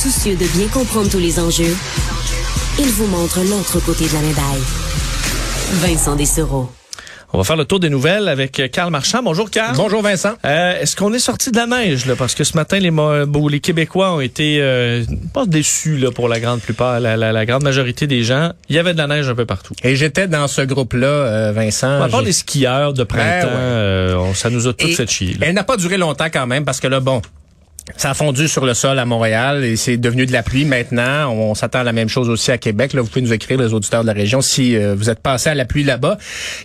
Soucieux de bien comprendre tous les enjeux, il vous montre l'autre côté de la médaille. Vincent Dessereau. On va faire le tour des nouvelles avec Carl Marchand. Bonjour Carl. Bonjour Vincent. Euh, Est-ce qu'on est sorti de la neige là? Parce que ce matin, les, bon, les Québécois ont été euh, pas déçus là pour la grande plupart, la, la, la, grande majorité des gens. Il y avait de la neige un peu partout. Et j'étais dans ce groupe-là, euh, Vincent. À part les skieurs de printemps, ben, ouais. euh, ça nous a tous fait chier. Elle n'a pas duré longtemps quand même parce que là, bon, ça a fondu sur le sol à Montréal et c'est devenu de la pluie maintenant. On s'attend à la même chose aussi à Québec. Là, vous pouvez nous écrire les auditeurs de la région si euh, vous êtes passé à la pluie là-bas.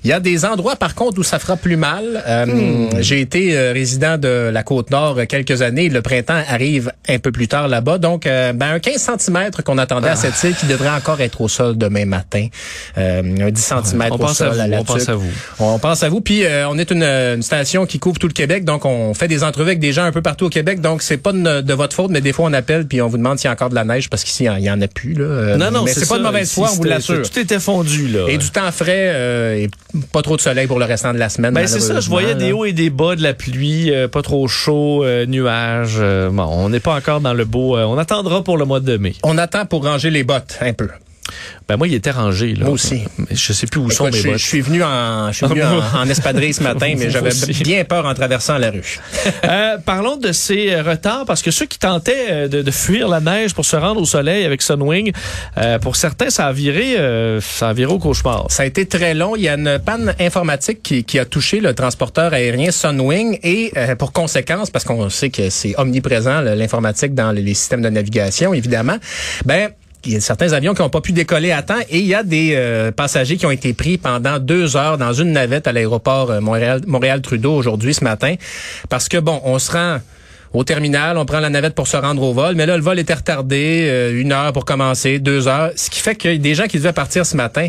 Il y a des endroits par contre où ça fera plus mal. Euh, mmh. J'ai été euh, résident de la côte nord quelques années. Le printemps arrive un peu plus tard là-bas. Donc, ben, un 15 cm qu'on attendait ah. à cette île qui devrait encore être au sol demain matin. un 10 cm on au pense sol. À vous, à on pense à vous. On pense à vous. Puis, on est une, une, station qui couvre tout le Québec. Donc, on fait des entrevues avec des gens un peu partout au Québec. Donc, c'est pas de, de votre faute, mais des fois on appelle puis on vous demande s'il y a encore de la neige parce qu'ici il y en a plus là. Non non, mais c'est pas de mauvaise foi, on vous l'assure. Tout était fondu là. Et du temps frais euh, et pas trop de soleil pour le restant de la semaine. Ben c'est ça, je voyais des hauts et des bas de la pluie, euh, pas trop chaud, euh, nuages. bon, on n'est pas encore dans le beau. on attendra pour le mois de mai. On attend pour ranger les bottes un peu. Ben moi, il était rangé. Là. Moi aussi. Je sais plus où Écoute, sont mes je, bottes. Je suis venu en, je suis venu en, en espadrille ce matin, mais j'avais bien peur en traversant la rue. euh, parlons de ces retards, parce que ceux qui tentaient de, de, fuir la neige pour se rendre au soleil avec Sunwing, euh, pour certains, ça a viré, euh, ça a viré au cauchemar. Ça a été très long. Il y a une panne informatique qui, qui a touché le transporteur aérien Sunwing et euh, pour conséquence, parce qu'on sait que c'est omniprésent l'informatique dans les systèmes de navigation, évidemment, ben il y a certains avions qui n'ont pas pu décoller à temps et il y a des euh, passagers qui ont été pris pendant deux heures dans une navette à l'aéroport euh, Montréal, Montréal Trudeau aujourd'hui ce matin parce que bon, on se rend au terminal, on prend la navette pour se rendre au vol, mais là le vol était retardé, euh, une heure pour commencer, deux heures, ce qui fait que des gens qui devaient partir ce matin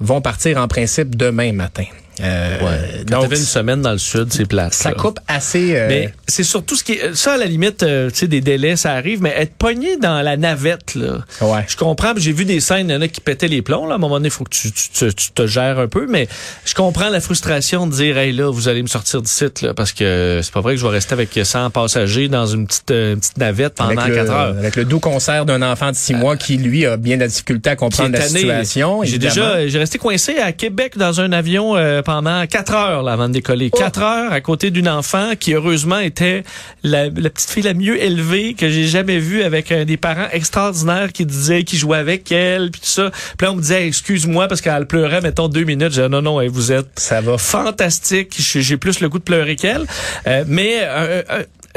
vont partir en principe demain matin. Euh, ouais. Quand donc, une semaine dans le sud, c'est plate. Ça là. coupe assez. Euh... Mais c'est surtout ce qui est. Ça, à la limite, euh, tu sais, des délais, ça arrive, mais être pogné dans la navette, là. Ouais. Je comprends, j'ai vu des scènes, il y en a qui pétaient les plombs, là. À un moment donné, il faut que tu, tu, tu, tu, te gères un peu, mais je comprends la frustration de dire, hey, là, vous allez me sortir d'ici, là, parce que c'est pas vrai que je vais rester avec 100 passagers dans une petite, euh, une petite navette pendant avec 4 le, heures. Avec le doux concert d'un enfant de 6 mois qui, lui, a bien de la difficulté à comprendre la situation. J'ai déjà, j'ai resté coincé à Québec dans un avion euh, pendant 4 heures là, avant de décoller. Oh. Quatre heures à côté d'une enfant qui, heureusement, était la, la, petite fille la mieux élevée que j'ai jamais vue avec euh, des parents extraordinaires qui disaient qu'ils jouaient avec elle, puis tout ça. Puis là, on me disait, excuse-moi, parce qu'elle pleurait, mettons, deux minutes. Je disais, non, non, vous êtes ça va fantastique. J'ai plus le goût de pleurer qu'elle. Euh, mais... Euh,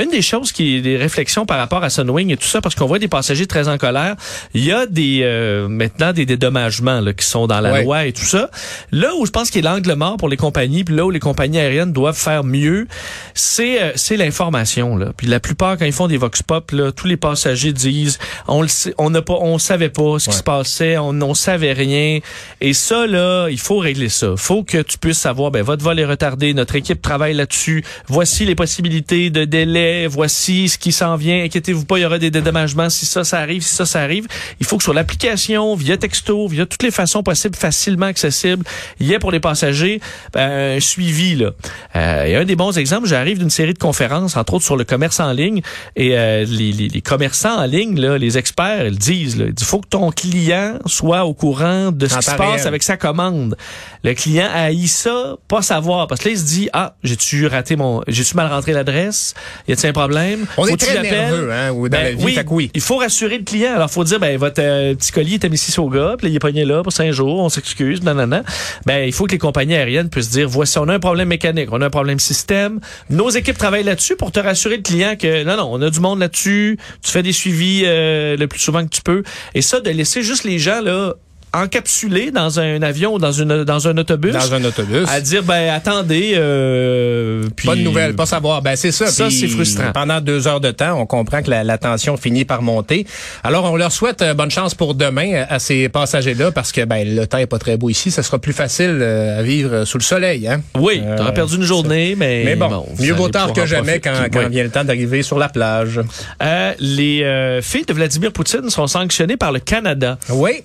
une des choses qui des réflexions par rapport à Sunwing et tout ça parce qu'on voit des passagers très en colère, il y a des euh, maintenant des dédommagements là, qui sont dans la ouais. loi et tout ça. Là où je pense qu'il est l'angle mort pour les compagnies, puis là où les compagnies aériennes doivent faire mieux, c'est euh, c'est l'information là. Puis la plupart quand ils font des vox pop là, tous les passagers disent on le sait, on n'a pas on savait pas ce qui ouais. se passait, on on savait rien et ça là, il faut régler ça. Faut que tu puisses savoir ben votre vol est retardé, notre équipe travaille là-dessus. Voici les possibilités de délai voici ce qui s'en vient, inquiétez-vous pas, il y aura des dédommagements si ça, ça arrive, si ça, ça arrive. Il faut que sur l'application, via texto, via toutes les façons possibles, facilement accessibles, il y ait pour les passagers ben, un suivi. Là. Euh, et un des bons exemples, j'arrive d'une série de conférences, entre autres sur le commerce en ligne, et euh, les, les, les, commerçants en ligne, là, les experts, ils disent, là, il faut que ton client soit au courant de ce qui se passe avec sa commande. Le client haït ça, pas savoir, parce que là, il se dit, ah, j'ai-tu raté mon, j'ai-tu mal rentré l'adresse? Y a un problème? On est très nerveux, hein, dans ben, la vie, oui. Il faut rassurer le client. Alors, faut dire, ben, votre euh, petit colis était mis au gars, puis il est pogné là pour cinq jours, on s'excuse, nanana. Ben, il faut que les compagnies aériennes puissent dire, voici, on a un problème mécanique, on a un problème système. Nos équipes travaillent là-dessus pour te rassurer le client que, non, non, on a du monde là-dessus, tu fais des suivis euh, le plus souvent que tu peux. Et ça, de laisser juste les gens, là, encapsulé dans un avion ou dans une dans un autobus. Dans un autobus. À dire ben attendez euh, puis pas de nouvelles pas savoir. Ben c'est ça ça c'est frustrant. pendant deux heures de temps on comprend que la, la, tension finit par monter. Alors on leur souhaite euh, bonne chance pour demain à, ces passagers là parce que ben le temps est pas très beau ici. Ça sera plus facile euh, à vivre sous le soleil hein. Oui euh, t'auras perdu une journée mais mais bon, bon mieux vaut tard que jamais quand, quand oui. vient le temps d'arriver sur la plage. Euh, les filles de Vladimir Poutine sont sanctionnées par le Canada. Oui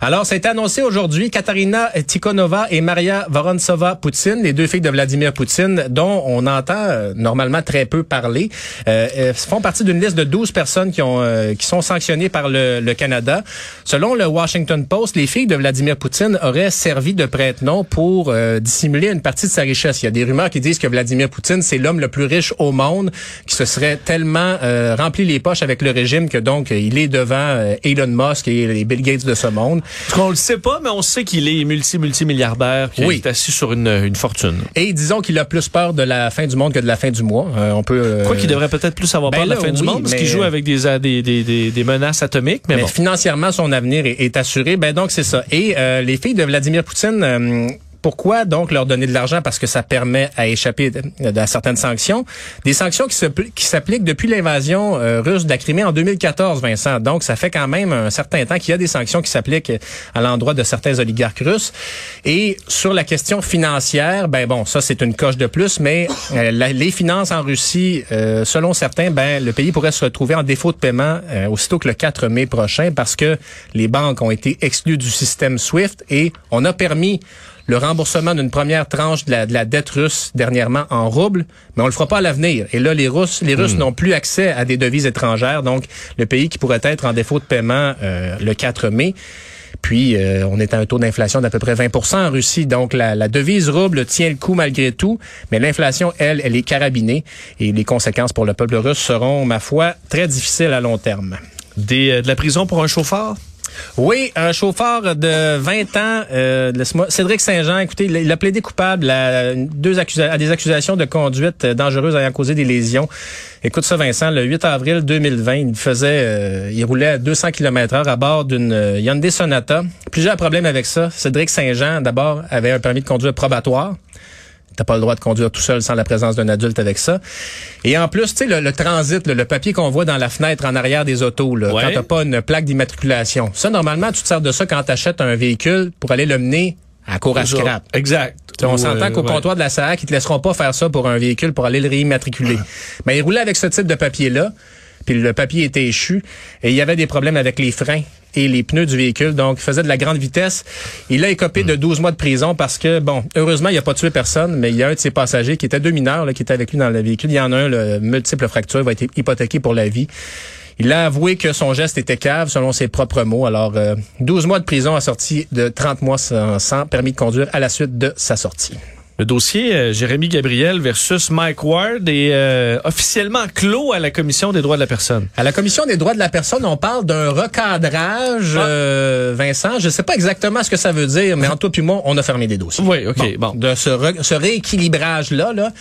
Alors, été annoncé aujourd'hui. Katarina Tikhonova et Maria Vorontsova-Poutine, les deux filles de Vladimir Poutine, dont on entend euh, normalement très peu parler, euh, euh, font partie d'une liste de 12 personnes qui, ont, qui sont sanctionnées par le, le, Canada. Selon le Washington Post, les filles de Vladimir Poutine auraient servi de prête-nom pour dissimuler une partie de sa richesse. Il y a des rumeurs qui disent que Vladimir Poutine, c'est l'homme le plus riche au monde, qui se serait tellement rempli les poches avec le régime que donc il est devant Elon Musk et les Bill Gates de ce. On le sait pas, mais on sait qu'il est multi-multimilliardaire, qu'il est assis sur une, une, fortune. Et disons qu'il a plus peur de la fin du monde que de la fin du mois. Euh, on peut. Euh... Quoi qu'il devrait peut-être plus avoir ben peur de la fin du monde, parce qu'il joue avec des, des, des, des, menaces atomiques. Mais, bon. financièrement, son avenir est, est assuré. Ben donc c'est ça. Et euh, les filles de Vladimir Poutine euh, pourquoi donc leur donner de l'argent? Parce que ça permet à échapper à certaines sanctions, des sanctions qui, s'appliquent depuis l'invasion euh, russe de la Crimée en 2014, Vincent. Donc ça fait quand même un certain temps qu'il y a des sanctions qui s'appliquent à l'endroit de certains oligarques russes. Et sur la question financière, ben bon, ça c'est une coche de plus, mais euh, les finances en Russie, euh, selon certains, ben le pays pourrait se retrouver en défaut de paiement aussitôt que le 4 mai prochain parce que les banques ont été exclues du système SWIFT et on a permis le remboursement d'une première tranche de la, dette russe dernièrement en roubles, mais on le fera pas à l'avenir. Et là, les Russes, les Russes hmm. n'ont plus accès à des devises étrangères, donc le pays qui pourrait être en défaut de paiement euh, le 4 mai. Puis, euh, on est à un taux d'inflation d'à peu près 20 en Russie. Donc, la, la, devise rouble tient le coup malgré tout. Mais l'inflation, elle, elle est carabinée. Et les conséquences pour le peuple russe seront, ma foi, très difficiles à long terme. Des, euh, de la prison pour un chauffeur? Oui, un chauffeur de 20 ans, euh, Cédric Saint-Jean, écoutez, il a plaidé coupable à, deux à des accusations de conduite dangereuse ayant causé des lésions. Écoute ça, Vincent, le 8 avril 2020, il faisait, euh, il roulait à 200 km heure à bord d'une euh, Hyundai Sonata. Plusieurs problèmes avec ça. Cédric Saint-Jean, d'abord, avait un permis de conduire probatoire. T'as pas le droit de conduire tout seul sans la présence d'un adulte avec ça. Et en plus, tu sais, le, transit, le, papier qu'on voit dans la fenêtre en arrière des autos, là, quand t'as pas une plaque d'immatriculation. Ça, normalement, tu te sers de ça quand t'achètes un véhicule pour aller le mener à cour à scrap. Exact. on s'entend qu'au comptoir de la SAC, ils te laisseront pas faire ça pour un véhicule pour aller le réimmatriculer. Mais il roulait avec ce type de papier-là puis le papier était échu et il y avait des problèmes avec les freins et les pneus du véhicule. Donc, il faisait de la grande vitesse. Il a écopé de 12 mois de prison parce que, bon, heureusement, il n'a pas tué personne, mais il y a un de ses passagers qui était deux mineurs là, qui était avec lui dans le véhicule. Il y en a un, le multiple fracture, va être hypothéqué pour la vie. Il a avoué que son geste était cave, selon ses propres mots. Alors, 12 euh, mois de prison assorti de 30 mois sans permis de conduire à la suite de sa sortie. Le dossier euh, Jérémy Gabriel versus Mike Ward est euh, officiellement clos à la Commission des droits de la personne. À la Commission des droits de la personne, on parle d'un recadrage, ah. euh, Vincent. Je ne sais pas exactement ce que ça veut dire, mais en tout puis moi, on a fermé des dossiers. Oui, OK, bon. De ce, ce rééquilibrage-là, là,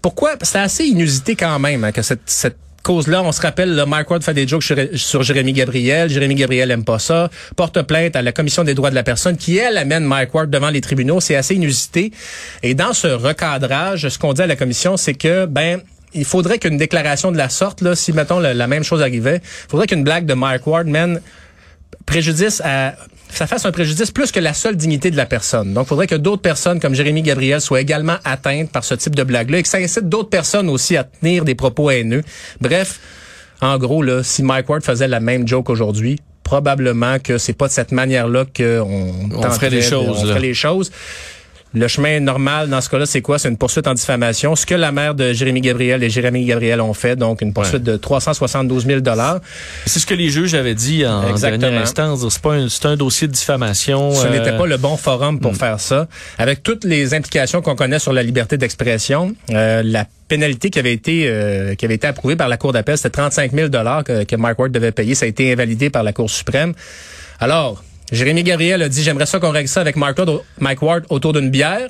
pourquoi? C'est assez inusité quand même hein, que cette, cette cause-là, on se rappelle, le Mike Ward fait des jokes sur, Jérémy Gabriel. Jérémy Gabriel aime pas ça. Porte plainte à la Commission des droits de la personne qui, elle, amène Mike Ward devant les tribunaux. C'est assez inusité. Et dans ce recadrage, ce qu'on dit à la Commission, c'est que, ben, il faudrait qu'une déclaration de la sorte, là, si, mettons, la, même chose arrivait, il faudrait qu'une blague de Mike Ward mène préjudice à ça fasse un préjudice plus que la seule dignité de la personne. Donc, il faudrait que d'autres personnes comme Jérémy Gabriel soient également atteintes par ce type de blague-là et que ça incite d'autres personnes aussi à tenir des propos haineux. Bref, en gros, là, si Mike Ward faisait la même joke aujourd'hui, probablement que c'est pas de cette manière-là qu'on on ferait les choses. On ferait les choses. Le chemin normal dans ce cas-là, c'est quoi? C'est une poursuite en diffamation. Ce que la mère de Jérémy Gabriel et Jérémy Gabriel ont fait, donc une poursuite de 372 000 C'est ce que les juges avaient dit en dernière instance. C'est pas un, un dossier de diffamation. Ce n'était euh, pas le bon forum pour hmm. faire ça. Avec toutes les implications qu'on connaît sur la liberté d'expression, euh, la pénalité qui avait été euh, qui avait été approuvée par la Cour d'appel, c'était 35 000 que, que Mike Ward devait payer. Ça a été invalidé par la Cour suprême. Alors, Jérémy Gabriel a dit j'aimerais ça qu'on règle ça avec Mike Ward, autour d'une bière.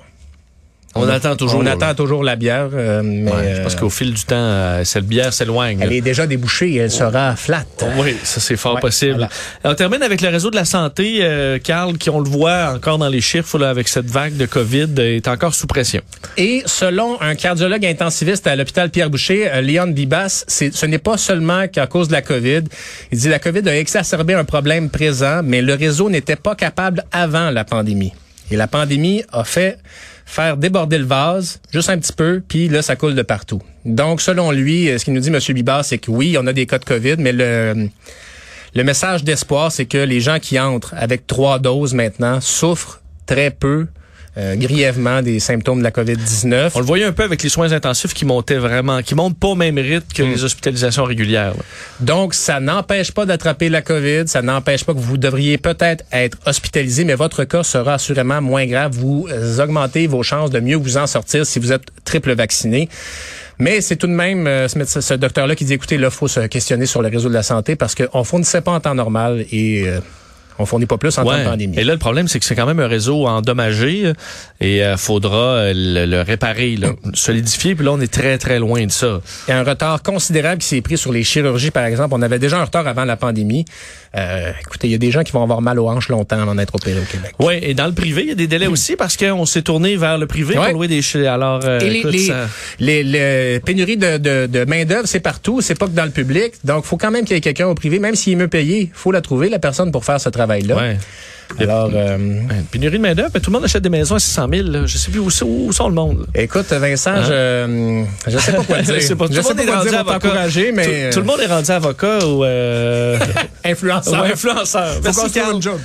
On, attend toujours. On attend toujours la bière. Euh, mais je pense qu'au fil du temps, euh, cette bière s'éloigne. Elle est déjà débouchée et elle sera flat. Oui, ça c'est fort possible. On termine avec le réseau de la santé, euh, Carl, qui on le voit encore dans les chiffres là, avec cette vague de COVID, est encore sous pression. Et selon un cardiologue intensiviste à l'hôpital Pierre Boucher, Léon Bibas, ce n'est pas seulement qu'à cause de la COVID. Il dit la COVID a exacerbé un problème présent, mais le réseau n'était pas capable avant la pandémie. Et la pandémie a fait faire déborder le vase juste un petit peu, puis là, ça coule de partout. Donc, selon lui, ce qu'il nous dit, M. Bibas, c'est que oui, on a des cas de COVID, mais le Le message d'espoir, c'est que les gens qui entrent avec trois doses maintenant souffrent très peu euh, grièvement des symptômes de la COVID-19. On le voyait un peu avec les soins intensifs qui montaient vraiment, qui montent pas au même rythme que Mm. les hospitalisations régulières. là. Donc, ça n'empêche pas d'attraper la COVID, ça n'empêche pas que vous devriez peut-être être hospitalisé, mais votre cas sera assurément moins grave. Vous euh, augmentez vos chances de mieux vous en sortir si vous êtes triple vacciné. Mais c'est tout de même euh, ce, docteur-là qui dit, écoutez, là, faut se questionner sur le réseau de la santé parce qu'on fournissait pas en temps normal et euh, on fournit pas plus en temps de pandémie. Et là, le problème, c'est que c'est quand même un réseau endommagé euh, et euh, faudra euh, le, le réparer, là, solidifier. Puis là, on est très, très loin de ça. Il y a un retard considérable qui s'est pris sur les chirurgies, par exemple. On avait déjà un retard avant la pandémie. Euh, écoutez, il y a des gens qui vont avoir mal aux hanches longtemps avant d'être opérés au Québec. Oui, et dans le privé, il y a des délais aussi parce qu'on s'est tourné vers le privé Ouais. pour louer des Alors, euh, Et les, écoute, les, ça- les- les pénuries de, de, de main-d'œuvre, c'est partout, c'est pas que dans le public. Donc, faut quand même qu'il y ait quelqu'un au privé, même s'il est mieux payé, faut la trouver, la personne, pour faire ce travail-là. ouais. Alors, euh, Pénurie de main-d'œuvre, mais tout le monde achète des maisons à 600 000. Là. Je sais plus où, où sont le monde. là. écoute, Vincent, je, je sais pas quoi dire. Je sais pas, tout je le sais monde pas est quoi rendu dire t'encourager, mais Tout, tout le monde est rendu avocat ou euh, influenceur. ou influenceur. Faut Merci, Carl. une job.